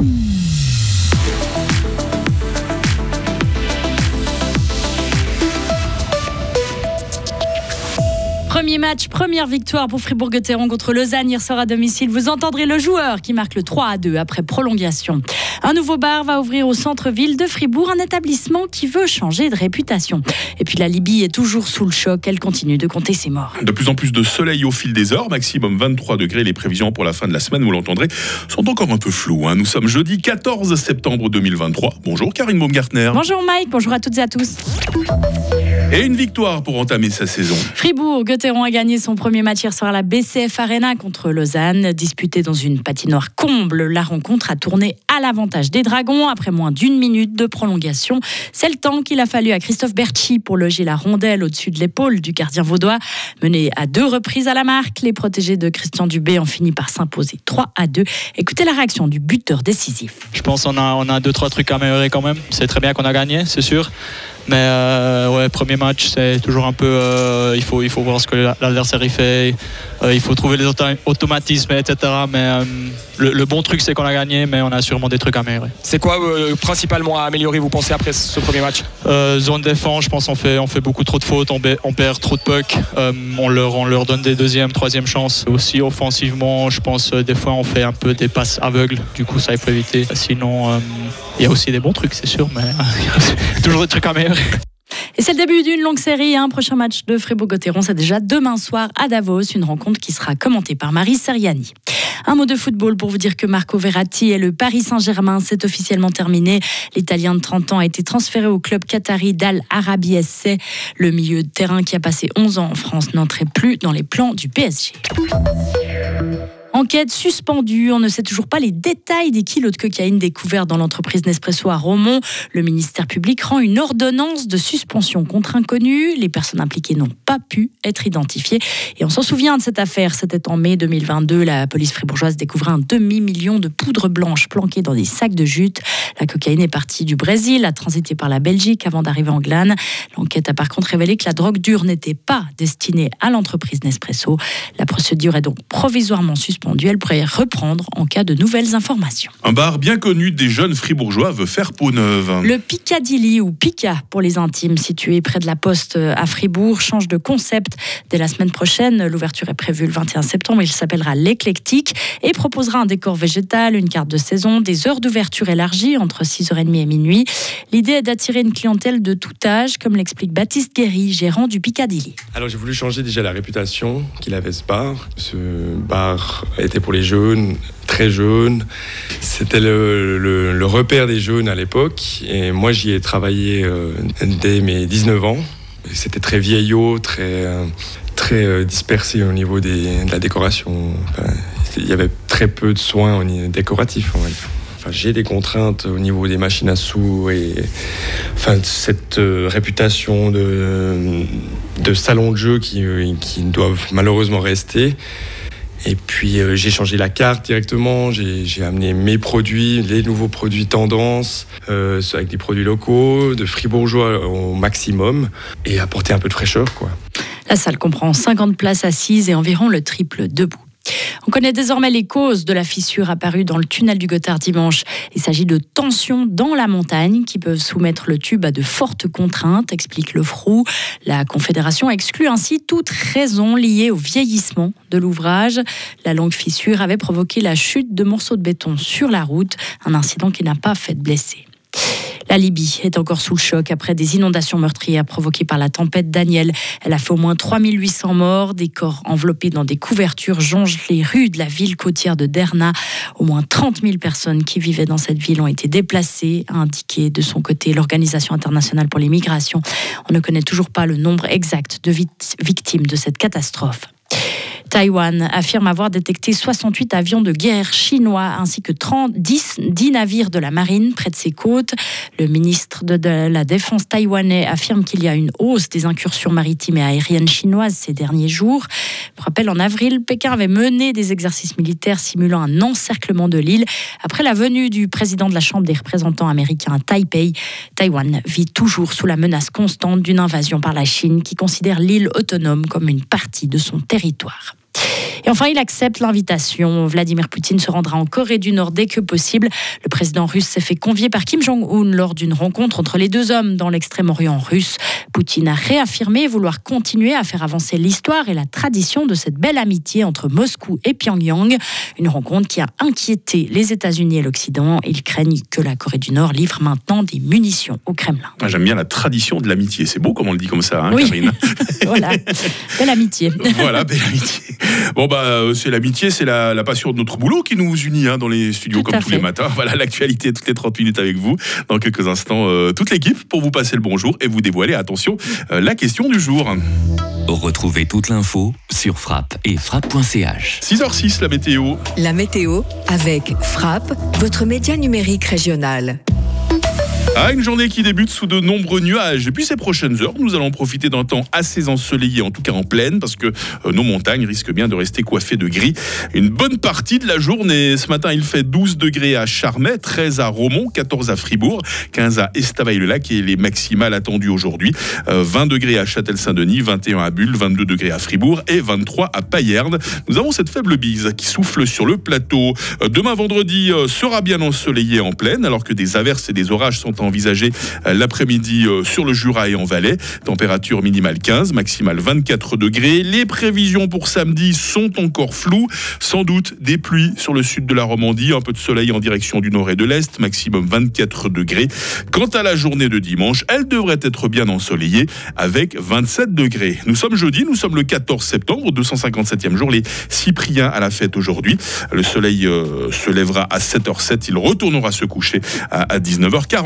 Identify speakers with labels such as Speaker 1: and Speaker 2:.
Speaker 1: 음. Premier match, première victoire pour Fribourg-Gotteron contre Lausanne hier soir à domicile. Vous entendrez le joueur qui marque le 3 à 2 après prolongation. Un nouveau bar va ouvrir au centre-ville de Fribourg, un établissement qui veut changer de réputation. Et puis la Libye est toujours sous le choc, elle continue de compter ses morts.
Speaker 2: De plus en plus de soleil au fil des heures, maximum 23 degrés. Les prévisions pour la fin de la semaine, vous l'entendrez, sont encore un peu floues. Hein. Nous sommes jeudi 14 septembre 2023. Bonjour Karine Baumgartner.
Speaker 1: Bonjour Mike, bonjour à toutes et à tous.
Speaker 2: Et une victoire pour entamer sa saison.
Speaker 1: Fribourg-Gotteron a gagné son premier match hier soir à la BCF Arena contre Lausanne. Disputée dans une patinoire comble, la rencontre a tourné l'avantage des Dragons après moins d'une minute de prolongation. C'est le temps qu'il a fallu à Christophe Berchi pour loger la rondelle au-dessus de l'épaule du gardien vaudois. Mené à deux reprises à la marque, les protégés de Christian Dubé ont fini par s'imposer 3 à 2. Écoutez la réaction du buteur décisif.
Speaker 3: Je pense qu'on a, on a deux, trois trucs à améliorer quand même. C'est très bien qu'on a gagné, c'est sûr. Mais euh, ouais, premier match, c'est toujours un peu. Euh, il, faut, il faut voir ce que l'adversaire fait. Euh, il faut trouver les automatismes, etc. Mais le, bon truc, c'est qu'on a gagné, mais on a sûrement des trucs à améliorer.
Speaker 4: C'est quoi principalement à améliorer, vous pensez, après ce premier match?
Speaker 3: Zone défense, je pense qu'on fait, on fait beaucoup trop de fautes, on, on perd trop de pucks. on, leur, on leur donne des deuxièmes, troisième chances. Aussi offensivement, je pense, des fois, on fait un peu des passes aveugles. Du coup, ça, il faut éviter. Sinon, il y a aussi des bons trucs, c'est sûr, mais il y a toujours des trucs à améliorer.
Speaker 1: Et c'est le début d'une longue série. Un prochain match de Fribourg-Gotteron, c'est déjà demain soir à Davos, une rencontre qui sera commentée par Marie Seriani. Un mot de football pour vous dire que Marco Verratti et le Paris Saint-Germain, c'est officiellement terminé. L'Italien de 30 ans a été transféré au club qatari d'Al Arabi SC. Le milieu de terrain qui a passé 11 ans en France n'entrait plus dans les plans du PSG. Enquête suspendue. On ne sait toujours pas les détails des kilos de cocaïne découverts dans l'entreprise Nespresso à Romont. Le ministère public rend une ordonnance de suspension contre inconnu. Les personnes impliquées n'ont pas pu être identifiées. Et on s'en souvient de cette affaire. C'était en mai 2022. La police fribourgeoise découvrait un demi-million de poudre blanche planquée dans des sacs de jute. La cocaïne est partie du Brésil, a transité par la Belgique avant d'arriver en Glane. L'enquête a par contre révélé que la drogue dure n'était pas destinée à l'entreprise Nespresso. La procédure est donc provisoirement suspendue elle pourrait reprendre en cas de nouvelles informations.
Speaker 2: Un bar bien connu des jeunes fribourgeois veut faire peau neuve.
Speaker 1: Le Piccadilly ou Pica pour les intimes, situé près de la Poste à Fribourg, change de concept dès la semaine prochaine. L'ouverture est prévue le 21 septembre. Il s'appellera l'éclectique et proposera un décor végétal, une carte de saison, des heures d'ouverture élargies entre 6h30 et minuit. L'idée est d'attirer une clientèle de tout âge, comme l'explique Baptiste Guéry, gérant du Piccadilly.
Speaker 5: Alors j'ai voulu changer déjà la réputation qu'il avait ce bar. Ce bar était pour les jeunes, très jeunes. C'était le, repère des jeunes à l'époque. Et moi, j'y ai travaillé euh, dès mes 19 ans. C'était très vieillot, très, euh, très euh, dispersé au niveau de la décoration. il y avait très peu de soins décoratifs, Enfin, j'ai des contraintes au niveau des machines à sous et enfin, cette réputation de, salon de jeu qui doivent malheureusement rester. Et puis euh, j'ai changé la carte directement, j'ai amené mes produits, les nouveaux produits tendance, euh, avec des produits locaux, de fribourgeois au maximum, et apporter un peu de fraîcheur. Quoi.
Speaker 1: La salle comprend 50 places assises et environ le triple debout. On connaît désormais les causes de la fissure apparue dans le tunnel du Gothard dimanche. Il s'agit de tensions dans la montagne qui peuvent soumettre le tube à de fortes contraintes, explique le Frou. La Confédération exclut ainsi toute raison liée au vieillissement de l'ouvrage. La longue fissure avait provoqué la chute de morceaux de béton sur la route, un incident qui n'a pas fait de blessés. La Libye est encore sous le choc après des inondations meurtrières provoquées par la tempête Daniel. Elle a fait au moins 3800 morts. Des corps enveloppés dans des couvertures jongent les rues de la ville côtière de Derna. Au moins 30 000 personnes qui vivaient dans cette ville ont été déplacées, a indiqué de son côté l'Organisation internationale pour les migrations. On ne connaît toujours pas le nombre exact de victimes de cette catastrophe. Taïwan affirme avoir détecté 68 avions de guerre chinois ainsi que 30, 10, 10 navires de la marine près de ses côtes. Le ministre de, la Défense taïwanais affirme qu'il y a une hausse des incursions maritimes et aériennes chinoises ces derniers jours. Pour rappel, en avril, Pékin avait mené des exercices militaires simulant un encerclement de l'île. Après la venue du président de la Chambre des représentants américains à Taipei, Taïwan vit toujours sous la menace constante d'une invasion par la Chine qui considère l'île autonome comme une partie de son territoire. Et enfin, il accepte l'invitation. Vladimir Poutine se rendra en Corée du Nord dès que possible. Le président russe s'est fait convier par Kim Jong-un lors d'une rencontre entre les deux hommes dans l'extrême-orient russe. Poutine a réaffirmé vouloir continuer à faire avancer l'histoire et la tradition de cette belle amitié entre Moscou et Pyongyang. Une rencontre qui a inquiété les États-Unis et l'Occident. Ils craignent que la Corée du Nord livre maintenant des munitions au Kremlin.
Speaker 2: J'aime bien la tradition de l'amitié. C'est beau comme on le dit comme ça, hein,
Speaker 1: Oui.
Speaker 2: Karine.
Speaker 1: voilà, belle amitié.
Speaker 2: voilà, belle amitié. Bon, bah, euh, c'est l'amitié, c'est la, la passion de notre boulot qui nous unit hein, dans les studios
Speaker 1: Tout
Speaker 2: comme tous
Speaker 1: fait.
Speaker 2: les matins. Voilà, l'actualité toutes les 30 minutes avec vous. Dans quelques instants, euh, toute l'équipe pour vous passer le bonjour et vous dévoiler, attention, euh, la question du jour.
Speaker 6: Retrouvez toute l'info sur frappe et frappe.ch.
Speaker 2: 6h06, la météo.
Speaker 7: La météo avec Frappe, votre média numérique régional.
Speaker 2: Ah, une journée qui débute sous de nombreux nuages. Et puis ces prochaines heures, nous allons profiter d'un temps assez ensoleillé, en tout cas en pleine, parce que euh, nos montagnes risquent bien de rester coiffées de gris. Une bonne partie de la journée. Ce matin, il fait 12 degrés à Charmey, 13 à Romont, 14 à Fribourg, 15 à Estavayer-le-Lac et les maximales attendues aujourd'hui. Euh, 20 degrés à Châtel-Saint-Denis, 21 à Bulle, 22 degrés à Fribourg et 23 à Payerne. Nous avons cette faible bise qui souffle sur le plateau. Euh, Demain vendredi euh, sera bien ensoleillé en pleine, alors que des averses et des orages sont envisagés euh, l'après-midi euh, sur le Jura et en Valais. Température minimale 15, maximale 24 degrés. Les prévisions pour samedi sont encore floues. Sans doute des pluies sur le sud de la Romandie, un peu de soleil en direction du nord et de l'est, maximum 24 degrés. Quant à la journée de dimanche, elle devrait être bien ensoleillée avec 27 degrés. Nous sommes jeudi, nous sommes le 14 septembre, 257e jour, les Cypriens à la fête aujourd'hui. Le soleil euh, se lèvera à 7h07, il retournera se coucher à, à 19h40.